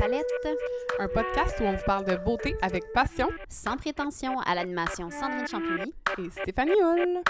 Palette, un podcast où on vous parle de beauté avec passion sans prétention à l'animation Sandrine Champigny et Stéphanie Hull.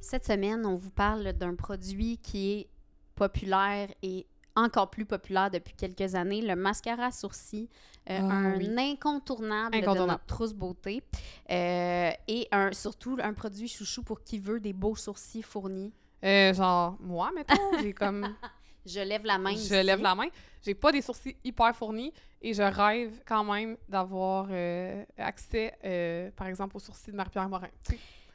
Cette semaine, on vous parle d'un produit qui est populaire et encore plus populaire depuis quelques années, le mascara sourcil, euh, Ah, un oui. incontournable, de notre trousse beauté euh, et un, surtout un produit chouchou pour qui veut des beaux sourcils fournis. Euh, genre, moi, mettons, j'ai comme. Je lève la main. je lève la main. J'ai pas des sourcils hyper fournis et je rêve quand même d'avoir accès, par exemple, aux sourcils de Marie-Pierre Morin.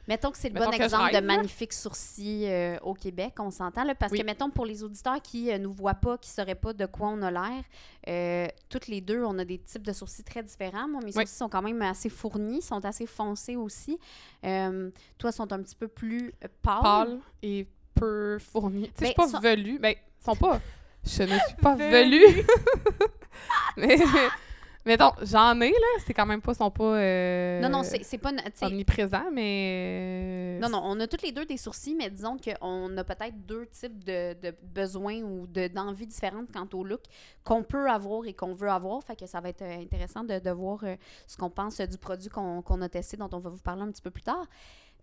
Mettons que c'est le Mettons bon exemple de rêve, magnifiques sourcils euh, au Québec, on s'entend. là, Parce Oui. que, mettons, pour les auditeurs qui ne nous voient pas, qui ne sauraient pas de quoi on a l'air, euh, toutes les deux, on a des types de sourcils très différents. Moi, mes Oui. sourcils sont quand même assez fournis, sont assez foncés aussi. Euh, toi, sont un petit peu plus euh, pâles. pâles et peu fournis. Tu sais, je Ben, suis pas sont- velue. Ben, ils sont pas. Je ne suis pas velue. mais, mettons, j'en ai, là. C'est quand même pas, sont pas. euh, Non, non, c'est c'est pas... omniprésents, mais. Non, non, on a toutes les deux des sourcils, mais disons qu'on a peut-être deux types de, de besoins ou de- d'envies différentes quant au look qu'on peut avoir et qu'on veut avoir. Fait que ça va être euh, intéressant de, de voir euh, ce qu'on pense euh, du produit qu'on qu'on a testé, dont on va vous parler un petit peu plus tard.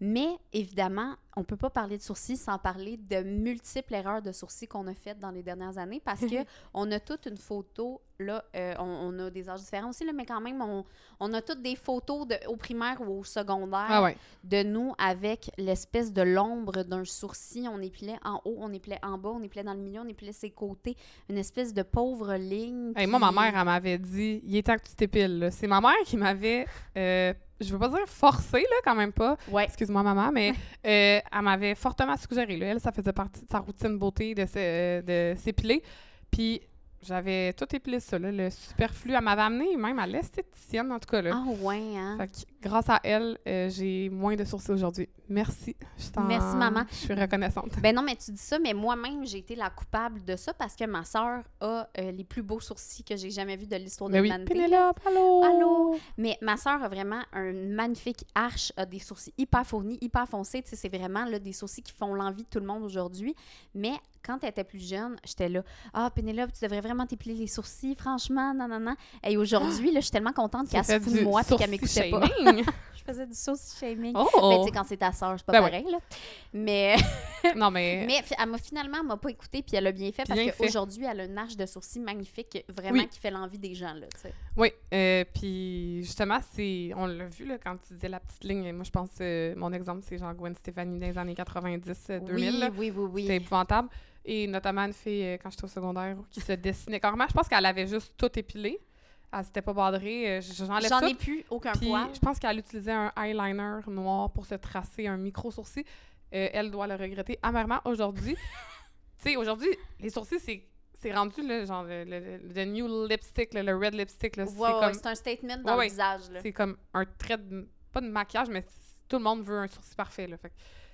Mais évidemment, on ne peut pas parler de sourcils sans parler de multiples erreurs de sourcils qu'on a faites dans les dernières années parce que on a toute une photo, là, euh, on, on a des âges différents aussi, là, mais quand même, on, on a toutes des photos de, au primaire ou au secondaire Ah ouais. de nous avec l'espèce de l'ombre d'un sourcil. On épilait en haut, on épilait en bas, on épilait dans le milieu, on épilait ses côtés. Une espèce de pauvre ligne. Hey, moi, ma mère, elle m'avait dit il est temps que tu t'épiles. C'est ma mère qui m'avait, euh, je veux pas dire forcé, là, quand même pas. Ouais. Excuse-moi, maman, mais euh, elle m'avait fortement suggéré. Là. Elle, ça faisait partie de sa routine beauté de se- de s'épiler. Puis j'avais tout épilé ça, là, le superflu. Elle m'avait amené même à l'esthéticienne, en tout cas. Là. Ah ouais, hein? Fait que, grâce à elle, euh, j'ai moins de sourcils aujourd'hui. Merci. Je t'en- Merci, maman. Je suis reconnaissante. Ben non, mais tu dis ça, mais moi-même, j'ai été la coupable de ça parce que ma sœur a euh, les plus beaux sourcils que j'ai jamais vus de l'histoire de Mais oui, l'humanité. Pénélope, allô! Allô? Mais ma sœur a vraiment un magnifique arche, a des sourcils hyper fournis, hyper foncés. Tu sais, c'est vraiment là, des sourcils qui font l'envie de tout le monde aujourd'hui. Mais quand elle était plus jeune, j'étais là, ah, Pénélope, tu devrais vraiment t'épiler les sourcils, franchement, non, non, non. Et aujourd'hui, là, je suis tellement contente qu'elle se fout de moi et qu'elle m'écoutait pas. Shaming. je faisais du sourcil shaming. Oh! Mais tu sais, quand c'est ta sœur, c'est pas Ben oui. pareil, là. Mais, non, mais... mais elle m'a finalement elle m'a pas écoutée, puis elle a bien fait Bien parce qu'aujourd'hui, elle a une arche de sourcils magnifique, vraiment Oui. qui fait l'envie des gens, là, tu sais. Oui, euh, puis justement, c'est on l'a vu là, quand tu disais la petite ligne. Moi, je pense euh, mon exemple, c'est genre Gwen Stefani dans les années 90, euh, 2000. Oui, là. oui, oui, oui. C'était épouvantable. Et notamment une fille, euh, quand j'étais au secondaire, qui se dessinait carrément. Je pense qu'elle avait juste tout épilé. Elle s'était pas badrée. euh, J'enlève J'en ai plus aucun Puis poil. je pense qu'elle utilisait un eyeliner noir pour se tracer un micro-sourcil. Euh, elle doit le regretter amèrement aujourd'hui. tu sais, aujourd'hui, les sourcils, c'est... C'est rendu, là, genre, le, le- le new lipstick, le red lipstick, là, Ouais, c'est ouais, comme c'est un statement dans Ouais, le visage. Là. c'est comme un trait de, pas de maquillage mais tout le monde veut un sourcil parfait là. Fait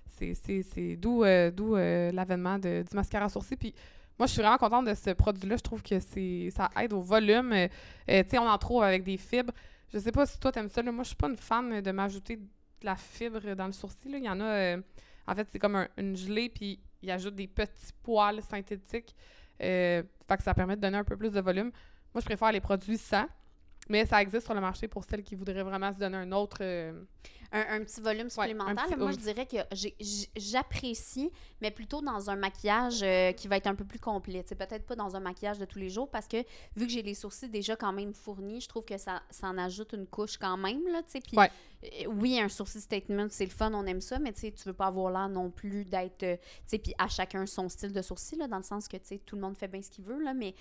c'est c'est c'est d'où euh, d'où euh, l'avènement de- du mascara à sourcil puis moi je suis vraiment contente de ce produit là, je trouve que ça aide au volume. Euh, tu sais on en trouve avec des fibres. Je sais pas si toi t'aimes ça là, moi je suis pas une fan de m'ajouter de la fibre dans le sourcil il y en a euh, en fait c'est comme un- une gelée puis il ajoute des petits poils synthétiques. Euh, fait que ça permet de donner un peu plus de volume. Moi je préfère les produits sans mais ça existe sur le marché pour celles qui voudraient vraiment se donner un autre. euh, Un, un petit volume supplémentaire. petit- moi, je dirais que j'apprécie, mais plutôt dans un maquillage euh, qui va être un peu plus complet. Peut-être pas dans un maquillage de tous les jours, parce que vu que j'ai les sourcils déjà quand même fournis, je trouve que ça, ça en ajoute une couche quand même. Là, Ouais. euh, oui, un sourcil statement, c'est le fun, on aime ça, mais tu tu veux pas avoir l'air non plus d'être... puis à chacun son style de sourcil, là, dans le sens que tout le monde fait bien ce qu'il veut, là, mais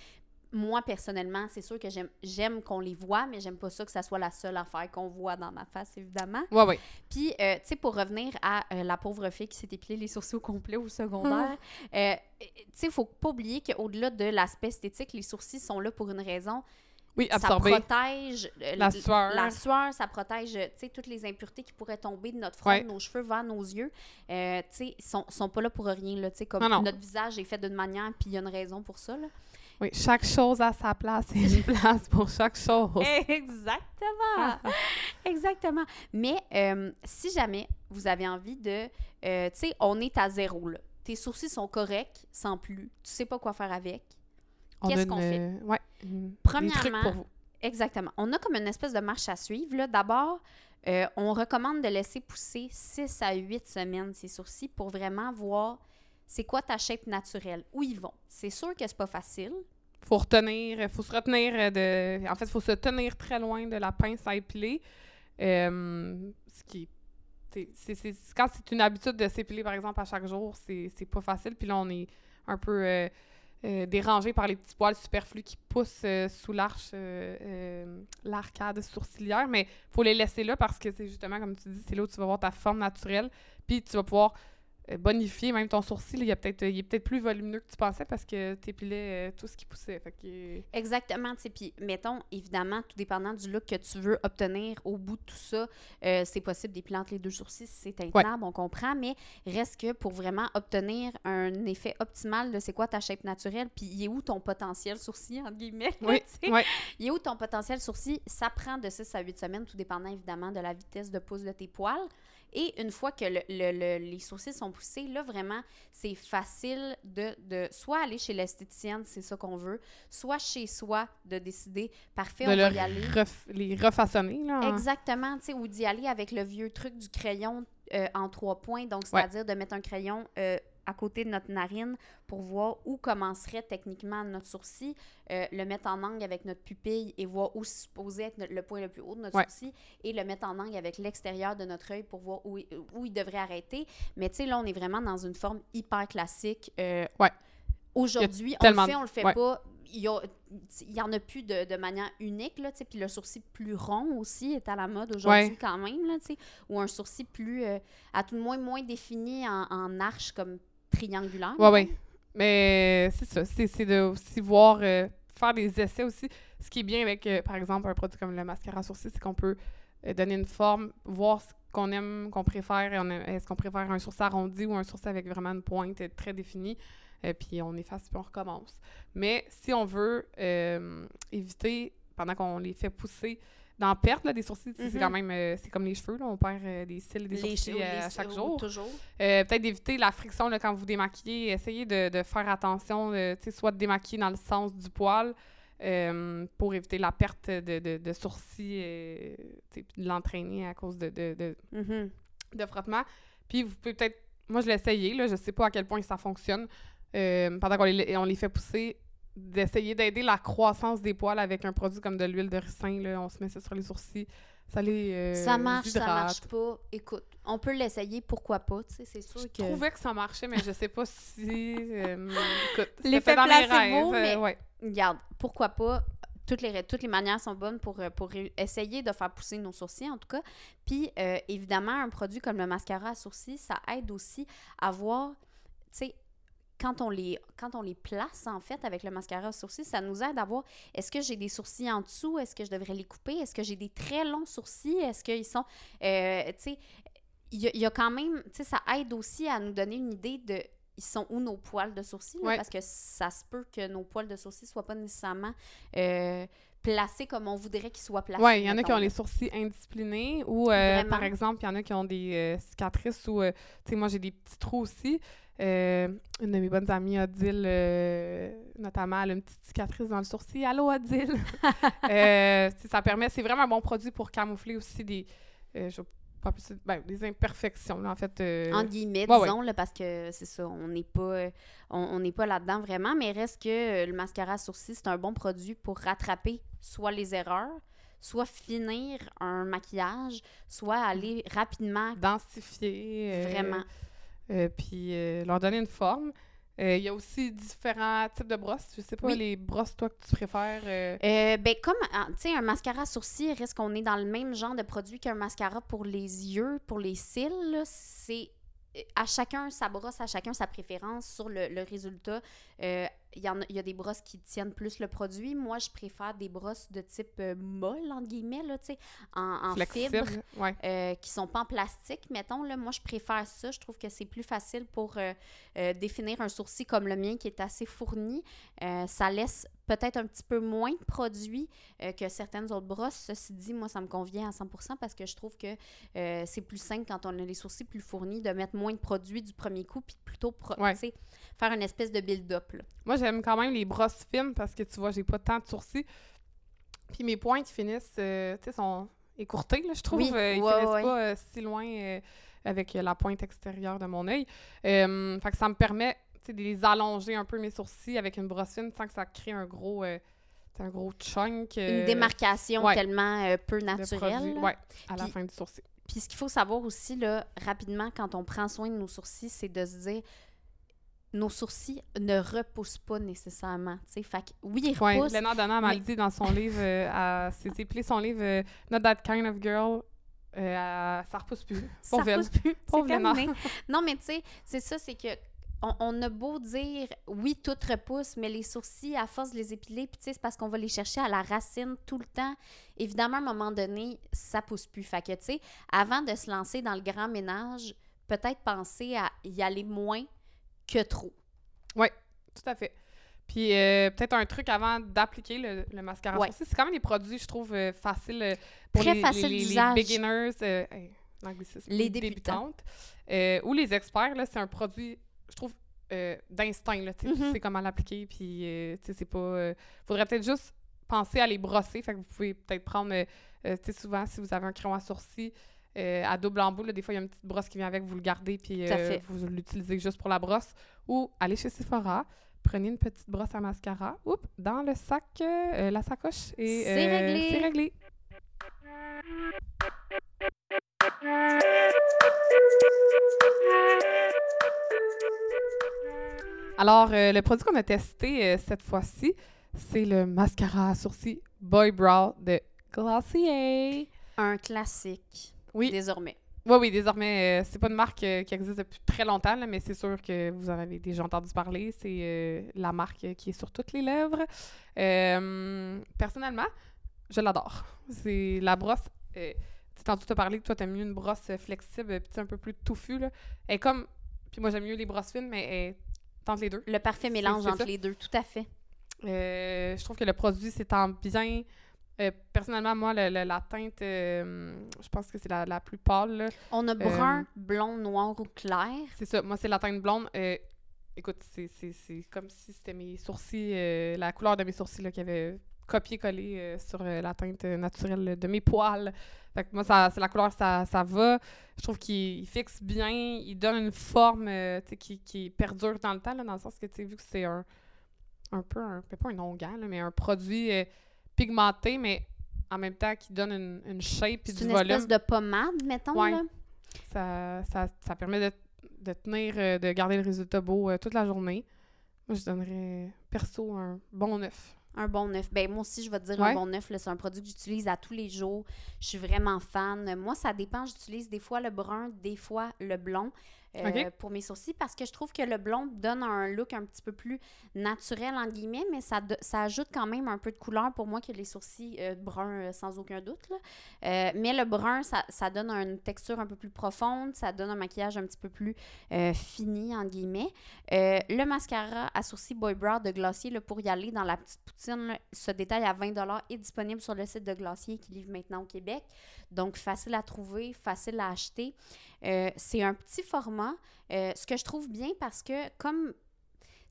moi, personnellement, c'est sûr que j'aime qu'on les voit, mais j'aime pas ça que ça soit la seule affaire qu'on voit dans ma face, évidemment. Ouais, ouais. Puis, euh, tu sais, pour revenir à euh, la pauvre fille qui s'est épilée les sourcils au complet au secondaire, euh, tu sais, il faut pas oublier qu'au-delà de l'aspect esthétique, les sourcils sont là pour une raison. Oui, Ça absorber protège euh, la sueur. la sueur, ça protège, tu sais, toutes les impuretés qui pourraient tomber de notre front, Ouais. nos cheveux vers nos yeux. Euh, tu sais, ils sont, sont pas là pour rien, là, tu sais, comme Non, non. notre visage est fait d'une manière, puis il y a une raison pour ça, là. Oui, chaque chose a sa place et une place pour chaque chose. Exactement! Exactement. Mais euh, si jamais vous avez envie de... euh, tu sais, on est à zéro, là. Tes sourcils sont corrects, sans plus. Tu sais pas quoi faire avec. Qu'est-ce qu'on fait? euh, Ouais. une- des Premièrement, trucs pour vous. Exactement. On a comme une espèce de marche à suivre. Là. D'abord, euh, on recommande de laisser pousser 6 à 8 semaines ces sourcils pour vraiment voir c'est quoi ta shape naturelle, où ils vont? C'est sûr que c'est pas facile. faut retenir, faut se retenir de. En fait, faut se tenir très loin de la pince à épiler. Euh, ce qui. quand c'est une habitude de s'épiler, par exemple, à chaque jour, c'est pas facile. Puis là, on est un peu euh, euh, dérangé par les petits poils superflus qui poussent sous l'arche, l'arcade sourcilière. Mais faut les laisser là parce que c'est justement, comme tu dis, c'est là où tu vas voir ta forme naturelle. Puis tu vas pouvoir bonifier même ton sourcil. Il, y a peut-être, il est peut-être plus volumineux que tu pensais parce que tu épilais euh, tout ce qui poussait. Fait que, euh, Exactement. Puis, mettons, évidemment, tout dépendant du look que tu veux obtenir au bout de tout ça, euh, c'est possible d'épiler entre les deux sourcils si c'est intenable, on comprend, mais reste que pour vraiment obtenir un effet optimal de c'est quoi ta shape naturelle, puis il est où ton potentiel sourcil, entre guillemets, Oui, ouais. Il est où ton potentiel sourcil? Ça prend de 6 à 8 semaines, tout dépendant évidemment de la vitesse de pouce de tes poils. Et une fois que le- le- le- les sourcils sont poussés, là, vraiment, c'est facile de, de soit aller chez l'esthéticienne, c'est ça qu'on veut, soit chez soi de décider, parfait, de on va y aller. ref- les refaçonner. Là, en- Exactement, tu sais, ou d'y aller avec le vieux truc du crayon euh, en trois points. Donc, c'est-à-dire de mettre un crayon euh, à côté de notre narine pour voir où commencerait techniquement notre sourcil, euh, le mettre en angle avec notre pupille et voir où supposait être notre- le point le plus haut de notre Ouais. sourcil et le mettre en angle avec l'extérieur de notre œil pour voir où, il- où il devrait arrêter. Mais tu sais, là, on est vraiment dans une forme hyper classique. euh, Ouais. Aujourd'hui, on le fait, on le fait ouais. pas. Il y, a- il y en a plus de, de manière unique, là. Puis le sourcil plus rond aussi est à la mode aujourd'hui Ouais. quand même, là. Ou un sourcil plus, euh, à tout le moins, moins défini en, en arche comme triangulaire. Mettons. ouais. Mais c'est ça. C'est c'est de aussi voir, euh, faire des essais aussi. Ce qui est bien avec, euh, par exemple, un produit comme le mascara à sourcils, c'est qu'on peut euh, donner une forme, voir ce qu'on aime, qu'on préfère. Est-ce qu'on préfère un sourcil arrondi ou un sourcil avec vraiment une pointe très définie? Puis on efface, puis on recommence. Mais si on veut éviter, pendant qu'on les fait pousser, d'en perdre là, des sourcils, c'est Mhm. quand même, euh, c'est comme les cheveux, là, on perd euh, des cils et des Les sourcils euh, à chaque ou jour. Toujours. Peut-être d'éviter la friction là, quand vous démaquillez. Essayez de, de faire attention, tu sais, soit de démaquiller dans le sens du poil pour éviter la perte de, de, de sourcils, puis de l'entraîner à cause de, de, de, Mhm. de frottement. Puis vous pouvez peut-être, moi je l'ai essayé, là, je sais pas à quel point ça fonctionne, pendant qu'on les, on les fait pousser, d'essayer d'aider la croissance des poils avec un produit comme de l'huile de ricin. Là, on se met ça sur les sourcils. Ça les euh, ça marche, ça hydrate. marche pas. Écoute, on peut l'essayer, pourquoi pas, tu sais, c'est sûr Je que... trouvais que ça marchait, mais je sais pas si. euh, écoute, L'effet placebo, euh, mais- ouais. Regarde, pourquoi pas? Toutes les, toutes les manières sont bonnes pour, euh, pour essayer de faire pousser nos sourcils, en tout cas. Puis, euh, évidemment, un produit comme le mascara à sourcils, ça aide aussi à voir, tu sais, quand on, les, quand on les place, en fait, avec le mascara à sourcils, ça nous aide à voir est-ce que j'ai des sourcils en dessous? Est-ce que je devrais les couper? Est-ce que j'ai des très longs sourcils? Est-ce qu'ils sont, euh, tu sais, il y, a- il y a quand même, tu sais, ça aide aussi à nous donner une idée de ils sont où nos poils de sourcils, là, Ouais. parce que ça se peut que nos poils de sourcils soient pas nécessairement euh, placés comme on voudrait qu'ils soient placés. Ouais, il y en a qui ont les sourcils indisciplinés ou, euh, par exemple, il y en a qui ont des cicatrices ou, tu sais, moi j'ai des petits trous aussi. Euh, une de mes bonnes amies, Odile, euh, notamment, elle a une petite cicatrice dans le sourcil. Allô, Odile! Euh, ça permet, c'est vraiment un bon produit pour camoufler aussi des, euh, je pas plus, ben, des imperfections, là, en fait. euh, En guillemets, ouais, ouais. disons, là, parce que c'est ça, on n'est pas, on, n'est pas là-dedans vraiment, mais reste que le mascara à sourcils, c'est un bon produit pour rattraper soit les erreurs, soit finir un maquillage, soit aller rapidement, densifier. vraiment. Euh, puis euh, leur donner une forme. Euh, Il y a aussi différents types de brosses. Je sais pas, Oui. les brosses, toi, que tu préfères. euh, Euh, ben, comme, tu sais, un mascara à sourcils, reste qu'on est dans le même genre de produit qu'un mascara pour les yeux, pour les cils, c'est à chacun sa brosse, à chacun sa préférence sur le, le résultat. Il y, a, il y a des brosses qui tiennent plus le produit. Moi, je préfère des brosses de type euh, molle, entre guillemets, là, tu sais, en, en fibre, Ouais. euh, qui sont pas en plastique, mettons. Là, moi, je préfère ça. Je trouve que c'est plus facile pour euh, euh, définir un sourcil comme le mien, qui est assez fourni. Ça laisse peut-être un petit peu moins de produit euh, que certaines autres brosses. Ceci dit, moi, ça me convient à 100% parce que je trouve que euh, c'est plus simple quand on a les sourcils plus fournis de mettre moins de produit du premier coup puis plutôt Ouais. faire une espèce de build-up. Moi, j'aime quand même les brosses fines parce que tu vois, j'ai pas tant de sourcils. Puis mes pointes finissent, euh, tu sais, sont écourtées, là, je trouve. Oui, Euh, ils ouais, finissent ouais. pas euh, si loin avec la pointe extérieure de mon œil. Fait que ça me permet, tu sais, de les allonger un peu mes sourcils avec une brosse fine sans que ça crée un gros, un gros chunk. euh, Une démarcation ouais. tellement euh, peu naturelle. Ouais, à la Puis- fin du sourcil. Puis ce qu'il faut savoir aussi, là, rapidement, quand on prend soin de nos sourcils, c'est de se dire nos sourcils ne repoussent pas nécessairement. Fait que oui, ils Ouais, repoussent. Léna Donham mais- dit dans son livre, euh, c'est appelé son livre euh, Not That Kind of Girl. euh, ça repousse plus. ça Pauvre repousse plus. Pauvre. Non, mais tu sais, c'est ça, c'est que on, on a beau dire oui, tout repousse, mais les sourcils, à force de les épiler, puis tu sais, c'est parce qu'on va les chercher à la racine tout le temps. Évidemment, à un moment donné, ça pousse plus. Fait que, tu sais, avant de se lancer dans le grand ménage, peut-être penser à y aller moins que trop. Tout à fait. Puis euh, peut-être un truc avant d'appliquer le, le mascara Ouais. C'est quand même des produits, je trouve, euh, faciles euh, pour Très les, facile les, les- beginners, hey, Les débutants. débutantes, ou les experts. là, C'est un produit, je trouve, d'instinct. là, tu sais, Tu Mhm. sais comment l'appliquer. Puis, tu sais, c'est pas... faudrait peut-être juste penser à les brosser. Fait que vous pouvez peut-être prendre, tu sais, souvent, si vous avez un crayon à sourcil, euh, à double embout, là, des fois, il y a une petite brosse qui vient avec, vous le gardez, puis euh, vous l'utilisez juste pour la brosse. Ou allez chez Sephora, prenez une petite brosse à mascara, oups, dans le sac, euh, la sacoche, et C'est réglé. C'est réglé. Alors, le produit qu'on a testé cette fois-ci, c'est le mascara à sourcils Boy Brow de Glossier. Un classique, Oui, désormais. oui, oui, désormais, euh, c'est pas une marque euh, qui existe depuis très longtemps, là, mais c'est sûr que vous en avez déjà entendu parler. C'est euh, la marque qui est sur toutes les lèvres. Euh, personnellement, je l'adore. C'est la brosse. Euh, tu tantôt t'as parlé que toi, t'aimes mieux une brosse flexible, puis tu un peu plus touffue. Là. Elle est comme. Puis moi, j'aime mieux les brosses fines, mais elle tente les deux. Le parfait mélange entre ça. les deux, tout à fait. Je trouve que le produit s'étend bien. Euh, personnellement, moi, le- le- la teinte, euh, je pense que c'est la, la plus pâle. là. On a brun, Euh, blond, noir ou clair. C'est ça. Moi, c'est la teinte blonde. Écoute, c'est- comme si c'était mes sourcils, la couleur de mes sourcils là, qui avait copié-collé euh, sur la teinte naturelle de mes poils. Fait que moi, ça, c'est la couleur, ça, ça va. Je trouve qu'il il fixe bien. Il donne une forme euh, qui, qui perdure dans le temps, là, dans le sens que, tu sais, vu que c'est un, un peu, un, pas un onguent, mais un produit euh, pigmenté, mais en même temps qui donne une, une shape et C'est du une volume espèce de pommade, mettons. Ouais. Là? ça, ça, ça permet de, de tenir, euh, de garder le résultat beau euh, toute la journée. Moi, je donnerais perso un bon neuf. Un bon neuf. Ben, moi aussi, je vais te dire Ouais. un bon neuf. là, C'est un produit que j'utilise à tous les jours. Je suis vraiment fan. Moi, ça dépend. J'utilise des fois le brun, des fois le blond euh, pour mes sourcils parce que je trouve que le blond donne un look un petit peu plus naturel, en guillemets, mais ça, de- ça ajoute quand même un peu de couleur pour moi que les sourcils euh, bruns, euh, sans aucun doute. là. Mais le brun, ça, ça donne une texture un peu plus profonde. Ça donne un maquillage un petit peu plus fini, en guillemets. Le mascara à sourcils Boy Brow de Glossier, là, pour y aller dans la petite poutine, là, ce détail à 20 est disponible sur le site de Glossier qui livre maintenant au Québec. Donc, facile à trouver, facile à acheter. Euh, c'est un petit format. Euh, ce que je trouve bien parce que, comme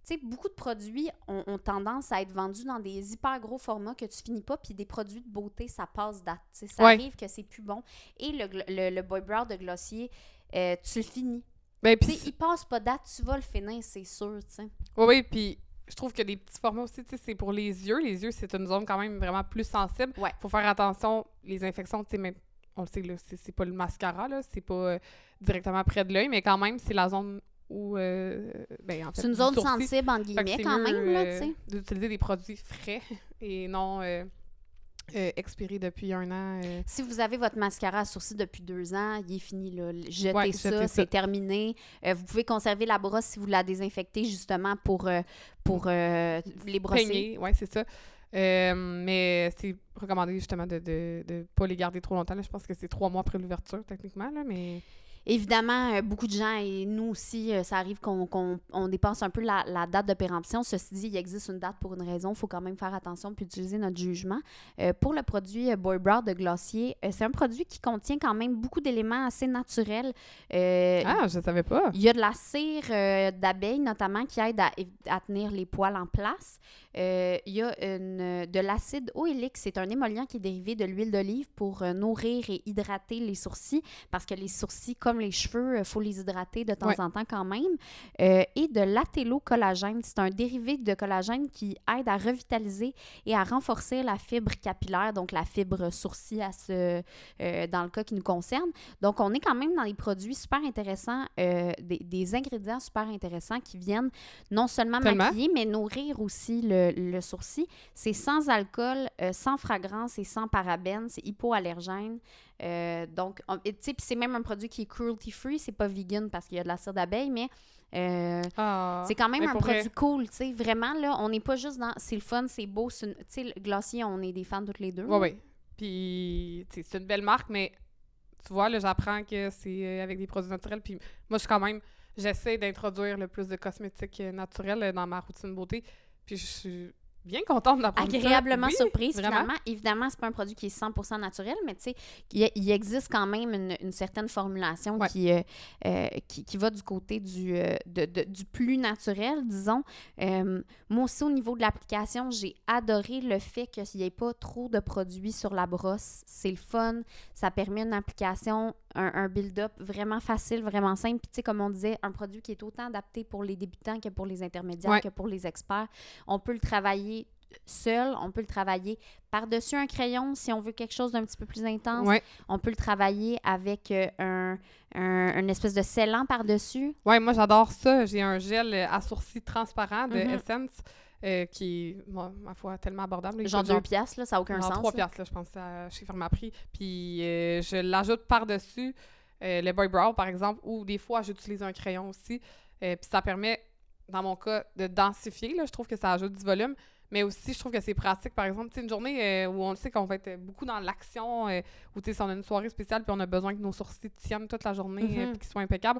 tu sais, beaucoup de produits ont, ont tendance à être vendus dans des hyper gros formats que tu finis pas, puis des produits de beauté, ça passe date. tu sais. Ça Ouais. arrive que c'est plus bon. Et le, le, le Boy Brow de Glossier, euh, tu le finis. Ben, sais, il passe pas date, tu vas le finir, c'est sûr, tu sais. oui, oui, puis je trouve que des petits formats aussi, tu sais, c'est pour les yeux. Les yeux, c'est une zone quand même vraiment plus sensible. Ouais. faut faire attention. Les infections, tu sais, même, on le sait, là, c'est c'est pas le mascara, là, c'est pas euh, directement près de l'œil, mais quand même, c'est la zone où. euh, ben, en fait, C'est une zone sourcil. sensible, que guillemets, quand mieux, même, là, euh, tu sais. D'utiliser des produits frais et non euh, expiré depuis un an. euh. Si vous avez votre mascara à sourcils depuis deux ans, il est fini. Là. Jetez Ouais, ça, c'est terminé. Euh, vous pouvez conserver la brosse si vous la désinfectez justement pour, pour les brosser. Ouais, c'est ça. Euh, mais c'est recommandé justement de ne pas les garder trop longtemps. là. Je pense que c'est trois mois après l'ouverture, techniquement, là, mais... Évidemment, euh, beaucoup de gens, et nous aussi, euh, ça arrive qu'on qu'on- on dépasse un peu la, la date de péremption. Ceci dit, il existe une date pour une raison. Il faut quand même faire attention puis utiliser notre jugement. Euh, pour le produit Boy Brow de Glossier, euh, c'est un produit qui contient quand même beaucoup d'éléments assez naturels. Euh, Ah, je savais pas. Il y a de la cire d'abeille, notamment, qui aide à, à tenir les poils en place. Il y a une, de l'acide oïlique. C'est un émollient qui est dérivé de l'huile d'olive pour nourrir et hydrater les sourcils, parce que les sourcils, comme les cheveux, il faut les hydrater de temps Ouais. en temps quand même. Euh, et de l'atelocollagène. C'est un dérivé de collagène qui aide à revitaliser et à renforcer la fibre capillaire, donc la fibre sourcil à ce, euh, dans le cas qui nous concerne. Donc, on est quand même dans des produits super intéressants, euh, des, des ingrédients super intéressants qui viennent non seulement Tellement. maquiller, mais nourrir aussi le, le sourcil. C'est sans alcool, euh, sans fragrance et sans parabènes. C'est hypoallergène. Euh, donc, tu sais, c'est même un produit qui est cruelty-free. C'est pas vegan parce qu'il y a de la cire d'abeille, mais euh, Ah. c'est quand même un vrai, produit cool, tu sais. Vraiment, là, on n'est pas juste dans... C'est le fun, c'est beau. Tu sais, le Glossier, on est des fans toutes les deux. Ouais, ouais. Puis, c'est une belle marque, mais tu vois, là, j'apprends que c'est euh, avec des produits naturels. Puis, moi, je suis quand même, j'essaie d'introduire le plus de cosmétiques naturels dans ma routine beauté. Puis, je suis bien contente d'apprendre ça. agréablement Oui, surprise vraiment. finalement. Évidemment, c'est pas un produit qui est 100% naturel, mais tu sais, il, existe quand même une, une certaine formulation Ouais. qui, euh, euh, qui, qui va du côté du, euh, de- de- du plus naturel, disons. Euh, moi aussi, au niveau de l'application, j'ai adoré le fait qu'il n'y ait pas trop de produits sur la brosse. C'est le fun. Ça permet une application, un, un build-up vraiment facile, vraiment simple. Puis, tu sais, comme on disait, un produit qui est autant adapté pour les débutants que pour les intermédiaires, Ouais. que pour les experts. On peut le travailler seul, on peut le travailler par-dessus un crayon si on veut quelque chose d'un petit peu plus intense. Ouais. On peut le travailler avec euh, un, un- une espèce de scellant par-dessus. Ouais, moi, j'adore ça. J'ai un gel euh, à sourcils transparent de Mhm. Essence euh, qui est, moi, ma foi, tellement abordable. Genre coûte 2 piastres, là, ça n'a aucun genre sens. 3 là. piastres, là, je pense, à- chez Pharmaprix. Puis, euh, je l'ajoute par-dessus euh, le Boy Brow, par exemple, ou des fois, j'utilise un crayon aussi. Euh, puis ça permet, dans mon cas, de densifier. Là, je trouve que ça ajoute du volume. Mais aussi, je trouve que c'est pratique. Par exemple, une journée euh, où on le sait qu'on va être beaucoup dans l'action, euh, sais, si on a une soirée spéciale puis on a besoin que nos sourcils tiennent toute la journée euh, Mhm. puis qu'ils soient impeccables.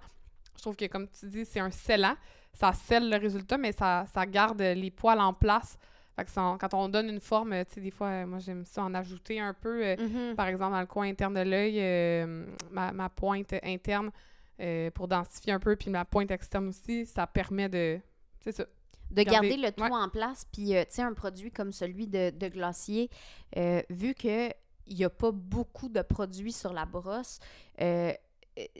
Je trouve que, comme tu dis, c'est un scellant. Ça scelle le résultat, mais ça, ça garde les poils en place. Fait que ça- quand on donne une forme, euh, tu sais, des fois, euh, moi, j'aime ça en ajouter un peu. euh, Mhm. par exemple, dans le coin interne de l'œil, euh, ma, ma pointe interne euh, pour densifier un peu, puis ma pointe externe aussi, ça permet de. C'est ça. De Garder- garder le tout ouais. en place. Puis, euh, tu sais, un produit comme celui de, de Glossier, euh, vu qu'il n'y a pas beaucoup de produits sur la brosse, euh,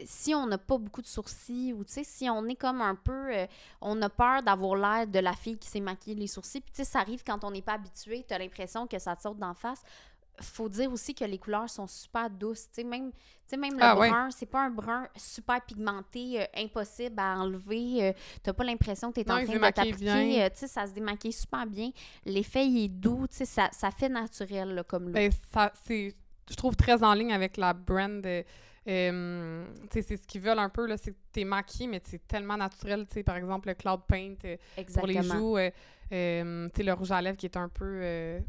si on n'a pas beaucoup de sourcils ou tu sais si on est comme un peu on a peur d'avoir l'air de la fille qui s'est maquillée les sourcils puis tu sais ça arrive quand on n'est pas habitué tu as l'impression que ça te saute d'en face faut dire aussi que les couleurs sont super douces tu sais même même le Ah, ouais. brun c'est pas un brun super pigmenté euh, impossible à enlever euh, t'as pas l'impression que tu es Non, en train de t'appliquer euh, tu sais ça se démaquille super bien l'effet il est doux tu sais ça, ça fait naturel là, comme look. Ben, je trouve très en ligne avec la brand. Euh, c'est ce qu'ils veulent un peu, là, c'est que t'es maquillé, mais c'est tellement naturel. Tu sais, par exemple, le Cloud Paint euh, pour les joues, euh, euh, tu sais, le rouge à lèvres qui est un peu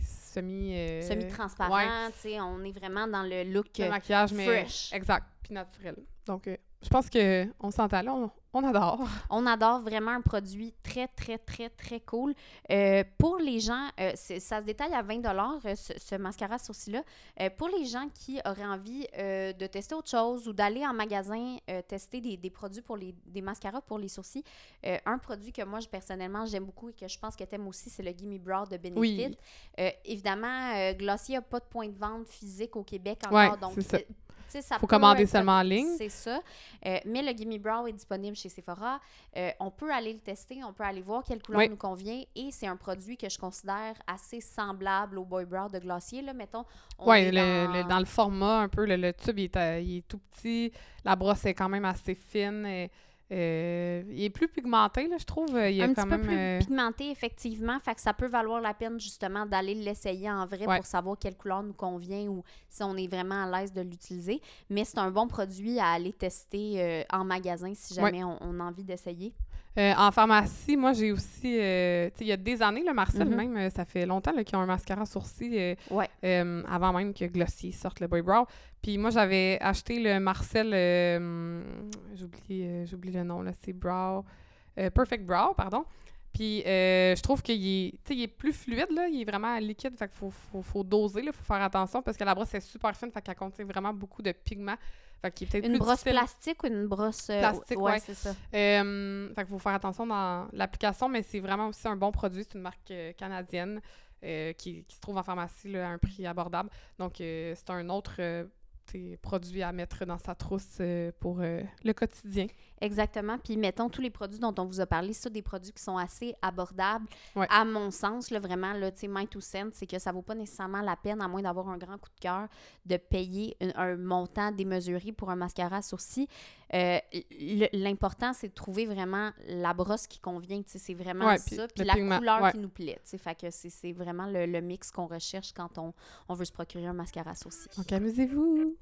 semi... semi-transparent ouais, tu sais on est vraiment dans le look le maquillage, mais... fresh. Exact, puis naturel. Donc, je pense que on s'entend là, on, on adore. On adore vraiment un produit très, très, très, très cool. Euh, pour les gens, euh, ça se détaille à 20 euh, ce, ce mascara sourcil-là. Euh, pour les gens qui auraient envie de tester autre chose ou d'aller en magasin tester des, des produits pour les des mascaras pour les sourcils, un produit que moi, je, personnellement, j'aime beaucoup et que je pense que tu aimes aussi, c'est le Gimme Brow de Benefit. Oui. Évidemment, Glossier n'a pas de point de vente physique au Québec Ouais, encore. donc, c'est ça. Faut peut commander être- seulement en ligne. C'est ça. Euh, mais le Gimme Brow est disponible chez Sephora. Euh, on peut aller le tester, on peut aller voir quelle couleur Oui. nous convient. Et c'est un produit que je considère assez semblable au Boy Brow de Glossier. Là, mettons, on Oui, est le, dans- le- dans le format, un peu, le, le tube, il est, euh, il est tout petit. La brosse est quand même assez fine. Et, Euh, il est plus pigmenté, là, je trouve. Il a un quand peu même, plus euh, pigmenté, effectivement. Fait que ça peut valoir la peine, justement, d'aller l'essayer en vrai Ouais. pour savoir quelle couleur nous convient ou si on est vraiment à l'aise de l'utiliser. Mais c'est un bon produit à aller tester euh, en magasin si jamais on, on a envie d'essayer. Euh, en pharmacie, moi, j'ai aussi... euh, il y a des années, le Marcel, Mhm. même, euh, ça fait longtemps qu'ils ont un mascara sourcil euh, Ouais. avant même que Glossier sorte le Boy Brow. Puis moi, j'avais acheté le Marcel... J'oublie le nom, là. C'est Brow... Perfect Brow, pardon. Puis euh, je trouve qu'il est, il est plus fluide, là. Il est vraiment liquide. Fait qu'il faut, faut, faut doser, il faut faire attention parce que la brosse est super fine. Fait qu'elle contient vraiment beaucoup de pigments. Fait qu'il est peut-être Une plus brosse difficile. plastique ou une brosse... euh, Plastique, ouais. c'est ça. Euh, fait qu'il faut faire attention dans l'application, mais c'est vraiment aussi un bon produit. C'est une marque euh, canadienne euh, qui, qui se trouve en pharmacie là, à un prix abordable. Donc, euh, c'est un autre euh, t'sais, produit à mettre dans sa trousse euh, pour euh, le quotidien. Exactement. Puis mettons tous les produits dont on vous a parlé, c'est des produits qui sont assez abordables. Ouais. À mon sens, là, vraiment, là, tu sais, my two cents, c'est que ça vaut pas nécessairement la peine, à moins d'avoir un grand coup de cœur, de payer un, un montant démesuré pour un mascara à sourcils. Euh, L'important, c'est de trouver vraiment la brosse qui convient. C'est vraiment Ouais, ça. puis la pigment, couleur ouais. qui nous plaît. Fait que c'est- vraiment le, le mix qu'on recherche quand on, on veut se procurer un mascara sourcils. Donc, amusez-vous!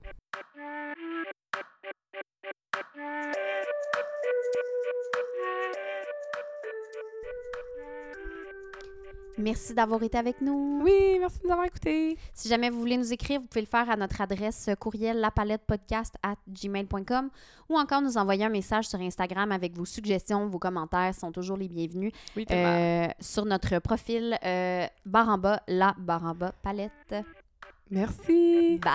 Merci d'avoir été avec nous. Oui, merci de nous avoir écoutés! Si jamais vous voulez nous écrire, vous pouvez le faire à notre adresse euh, courriel lapalettepodcast at gmail.com ou encore nous envoyer un message sur Instagram avec vos suggestions, vos commentaires sont toujours les bienvenus. Oui. Euh, sur notre profil euh, barre en bas, la barre en bas palette. Merci! Bye!